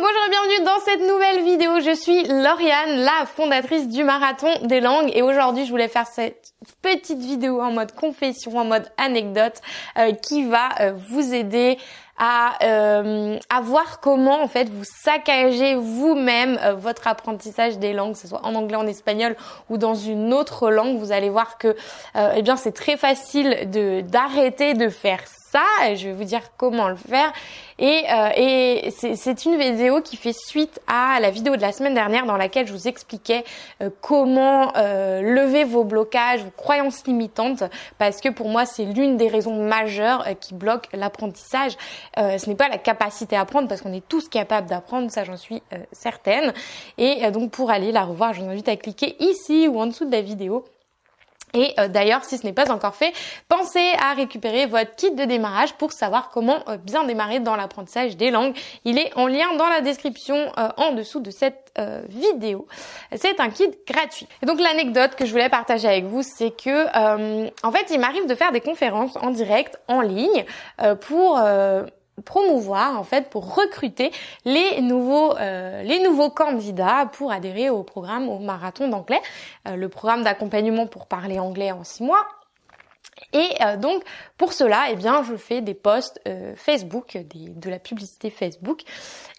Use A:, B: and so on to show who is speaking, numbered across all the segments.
A: bonjour et bienvenue dans cette nouvelle vidéo. Je suis Lauriane, la fondatrice du Marathon des langues et aujourd'hui je voulais faire cette petite vidéo en mode confession, en mode anecdote euh, qui va euh, vous aider à, euh, à voir comment en fait vous saccagez vous-même euh, votre apprentissage des langues, que ce soit en anglais, en espagnol ou dans une autre langue. Vous allez voir que eh bien c'est très facile de d'arrêter de faire je vais vous dire comment le faire. Et, euh, c'est une vidéo qui fait suite à la vidéo de la semaine dernière dans laquelle je vous expliquais euh, comment euh, lever vos blocages, vos croyances limitantes, parce que pour moi c'est l'une des raisons majeures qui bloquent l'apprentissage. ce n'est pas la capacité à apprendre, parce qu'on est tous capables d'apprendre, ça j'en suis certaine. Et donc pour aller la revoir, je vous invite à cliquer ici ou en dessous de la vidéo et euh, d'ailleurs, si ce n'est pas encore fait, pensez à récupérer votre kit de démarrage pour savoir comment euh, bien démarrer dans l'apprentissage des langues. Il est en lien dans la description euh, en dessous de cette vidéo. C'est un kit gratuit. Et donc l'anecdote que je voulais partager avec vous, c'est que en fait, il m'arrive de faire des conférences en direct, en ligne, pour promouvoir en fait pour recruter les nouveaux euh, les nouveaux candidats pour adhérer au programme au marathon d'anglais. Euh, le programme d'accompagnement pour parler anglais en six mois et euh, donc pour cela, eh bien, je fais des posts euh, Facebook, des, de la publicité Facebook.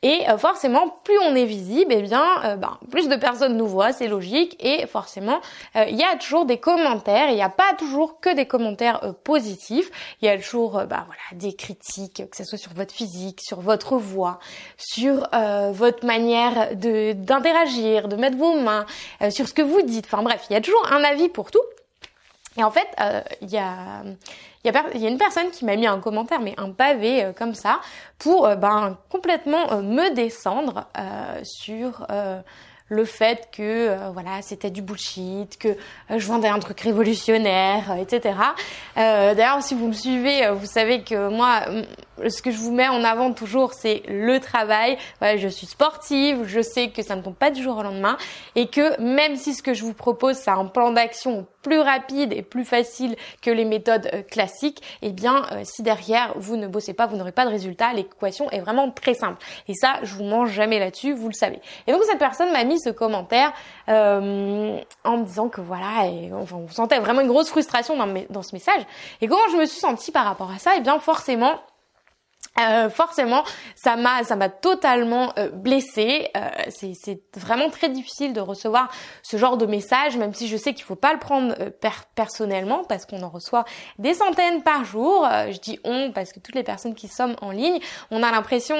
A: Et euh, forcément, plus on est visible, eh bien, ben, plus de personnes nous voient, c'est logique. Et forcément, il y a toujours des commentaires. Il n'y a pas toujours que des commentaires positifs. Il y a toujours, bah, voilà, des critiques, que ce soit sur votre physique, sur votre voix, sur votre manière de d'interagir, de mettre vos mains, sur ce que vous dites. Enfin bref, il y a toujours un avis pour tout. Et en fait, euh, il y, a, y, a, y, a, une personne qui m'a mis un commentaire, mais un pavé euh, comme ça, pour euh, ben, complètement me descendre sur le fait que euh, voilà c'était du bullshit, que euh, je vendais un truc révolutionnaire, euh, etc. D'ailleurs, si vous me suivez, vous savez que moi, ce que je vous mets en avant toujours, c'est le travail. Voilà, je suis sportive, je sais que ça ne tombe pas du jour au lendemain, et que même si ce que je vous propose, c'est un plan d'action plus rapide et plus facile que les méthodes classiques, eh bien, si derrière vous ne bossez pas, vous n'aurez pas de résultat. L'équation est vraiment très simple. Et ça, je vous mange jamais là-dessus, vous le savez. Et donc cette personne m'a mis ce commentaire euh, en me disant que voilà, et, on sentait vraiment une grosse frustration dans, dans ce message. Et comment je me suis sentie par rapport à ça? Eh bien, forcément, euh, forcément, ça m'a ça m'a totalement euh, blessée. Euh, c'est vraiment très difficile de recevoir ce genre de message, même si je sais qu'il faut pas le prendre euh, personnellement parce qu'on en reçoit des centaines par jour. je dis on parce que toutes les personnes qui sommes en ligne, on a l'impression,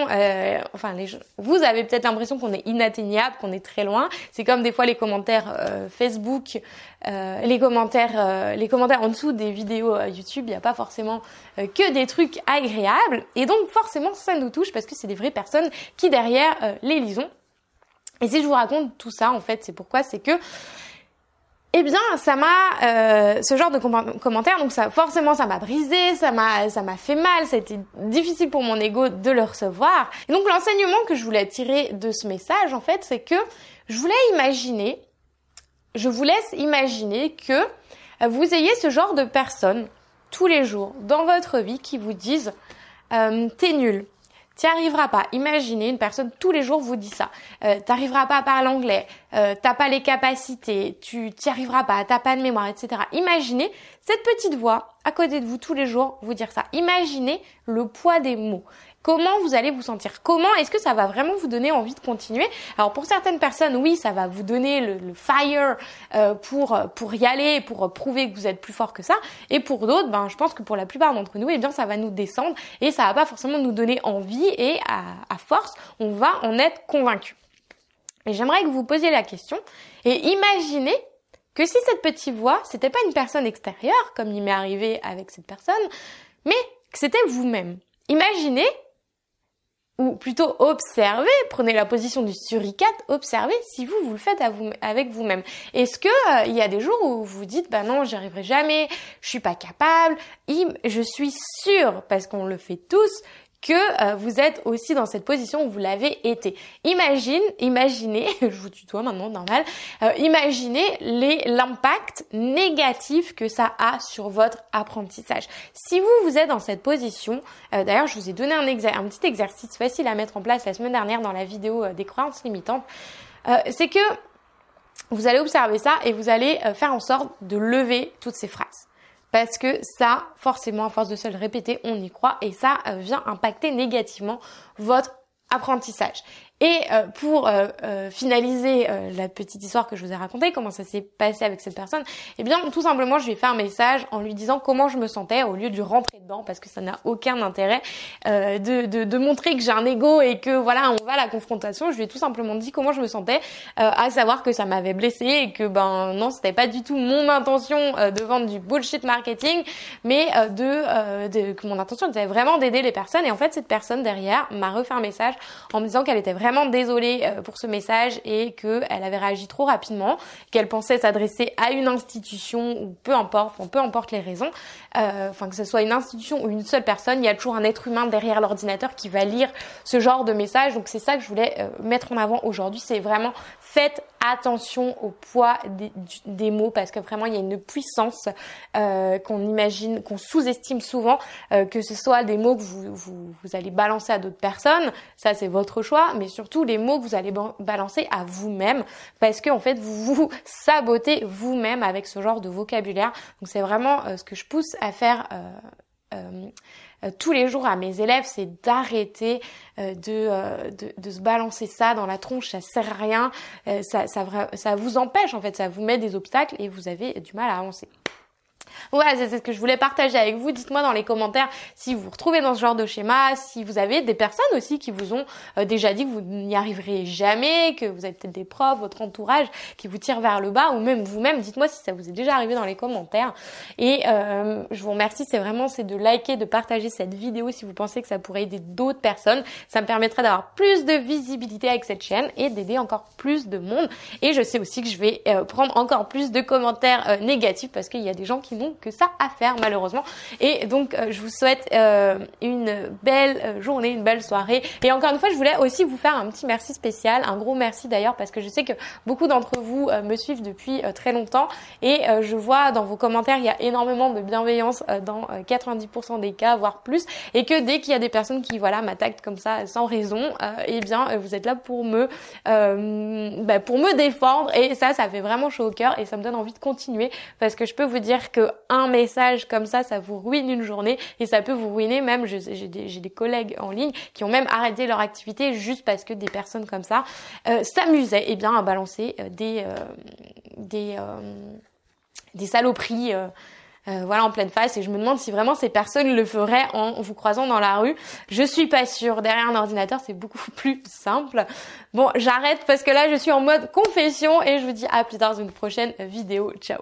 A: enfin les, vous avez peut-être l'impression qu'on est inatteignable, qu'on est très loin. C'est comme des fois les commentaires Facebook, les commentaires les commentaires en dessous des vidéos YouTube. Il n'y a pas forcément que des trucs agréables et donc forcément ça nous touche parce que c'est des vraies personnes qui derrière euh, les lisons. Et si je vous raconte tout ça, en fait, c'est pourquoi, c'est que eh bien, ça m'a euh, ce genre de commentaires, donc ça forcément ça m'a brisé, ça m'a ça m'a fait mal, ça a été difficile pour mon ego de le recevoir. Et donc l'enseignement que je voulais tirer de ce message, en fait, c'est que je voulais imaginer, je vous laisse imaginer que vous ayez ce genre de personnes tous les jours dans votre vie qui vous disent euh, t'es nul. T'y arriveras pas. Imaginez une personne tous les jours vous dit ça. Euh, T'arriveras pas à parler anglais. Euh, t'as pas les capacités. Tu t'y arriveras pas. T'as pas de mémoire, etc. Imaginez cette petite voix à côté de vous tous les jours vous dire ça. Imaginez le poids des mots. Comment vous allez vous sentir? Comment est-ce que ça va vraiment vous donner envie de continuer? Alors pour certaines personnes, oui, ça va vous donner le, fire euh, pour pour y aller, pour prouver que vous êtes plus fort que ça. Et pour d'autres, ben je pense que pour la plupart d'entre nous, eh bien ça va nous descendre et ça va pas forcément nous donner envie et à, à force, on va en être convaincu. Et j'aimerais que vous posiez la question et imaginez que si cette petite voix, c'était pas une personne extérieure, comme il m'est arrivé avec cette personne, mais que c'était vous-même. Imaginez ou plutôt observez, prenez la position du suricate, observez si vous vous le faites avec vous-même. Est-ce que euh, il y a des jours où vous vous dites bah non, j'y arriverai jamais, je suis pas capable. Je suis sûre parce qu'on le fait tous que euh, vous êtes aussi dans cette position où vous l'avez été. Imagine, imaginez, je vous tutoie maintenant, normal, euh, imaginez l'impact négatif que ça a sur votre apprentissage. Si vous, vous êtes dans cette position, euh, d'ailleurs je vous ai donné un, un, petit exercice facile à mettre en place la semaine dernière dans la vidéo des croyances limitantes, c'est que vous allez observer ça et vous allez faire en sorte de lever toutes ces phrases parce que ça, forcément, à force de se le répéter, on y croit et ça euh, vient impacter négativement votre apprentissage. Et euh, pour euh, euh, finaliser la petite histoire que je vous ai racontée, comment ça s'est passé avec cette personne, eh bien tout simplement je lui ai fait un message en lui disant comment je me sentais au lieu de rentrer dedans parce que ça n'a aucun intérêt de, de, de, montrer que j'ai un ego et que voilà on va à la confrontation. Je lui ai tout simplement dit comment je me sentais, à savoir que ça m'avait blessé et que ben non c'était pas du tout mon intention de vendre du bullshit marketing, mais de, de que mon intention était vraiment d'aider les personnes. Et en fait cette personne derrière m'a refait un message en me disant qu'elle était vraiment vraiment désolée euh, pour ce message et qu'elle avait réagi trop rapidement, qu'elle pensait s'adresser à une institution ou peu importe, peu importe les raisons, euh, enfin que ce soit une institution ou une seule personne, il y a toujours un être humain derrière l'ordinateur qui va lire ce genre de message. Donc c'est ça que je voulais euh, mettre en avant aujourd'hui, c'est vraiment faites attention au poids des, mots parce que vraiment il y a une puissance euh, qu'on imagine, qu'on sous-estime souvent, euh, que ce soit des mots que vous, vous, allez balancer à d'autres personnes, ça c'est votre choix, mais surtout les mots que vous allez balancer à vous-même parce que en fait vous vous sabotez vous-même avec ce genre de vocabulaire. Donc c'est vraiment euh, ce que je pousse à faire. Euh, tous les jours à mes élèves, c'est d'arrêter euh, euh, de, de, se balancer ça dans la tronche, ça sert à rien, ça, ça vous empêche en fait, ça vous met des obstacles et vous avez du mal à avancer. Voilà, c'est ce que je voulais partager avec vous. Dites-moi dans les commentaires si vous vous retrouvez dans ce genre de schéma, si vous avez des personnes aussi qui vous ont euh, déjà dit que vous n'y arriverez jamais, que vous avez peut-être des profs, votre entourage qui vous tire vers le bas, ou même vous-même. Dites-moi si ça vous est déjà arrivé dans les commentaires. Et euh, je vous remercie, c'est vraiment c'est de liker, de partager cette vidéo si vous pensez que ça pourrait aider d'autres personnes. Ça me permettrait d'avoir plus de visibilité avec cette chaîne et d'aider encore plus de monde. Et je sais aussi que je vais euh, prendre encore plus de commentaires négatifs parce qu'il y a des gens qui n'ont que ça à faire malheureusement. Et donc euh, je vous souhaite euh, une belle euh, journée, une belle soirée. Et encore une fois, je voulais aussi vous faire un petit merci spécial, un gros merci d'ailleurs parce que je sais que beaucoup d'entre vous me suivent depuis très longtemps et je vois dans vos commentaires il y a énormément de bienveillance dans 90% des cas, voire plus, et que dès qu'il y a des personnes qui voilà m'attaquent comme ça sans raison, eh bien vous êtes là pour me bah, pour me défendre et ça ça fait vraiment chaud au cœur et ça me donne envie de continuer parce que je peux vous dire que un message comme ça, ça vous ruine une journée et ça peut vous ruiner même, j'ai des, collègues en ligne qui ont même arrêté leur activité juste parce que des personnes comme ça euh, s'amusaient eh bien, à balancer euh, des, euh, des, des saloperies. voilà en pleine face et je me demande si vraiment ces personnes le feraient en vous croisant dans la rue. Je suis pas sûre. Derrière un ordinateur, c'est beaucoup plus simple. Bon, j'arrête parce que là, je suis en mode confession et je vous dis à plus tard dans une prochaine vidéo. Ciao.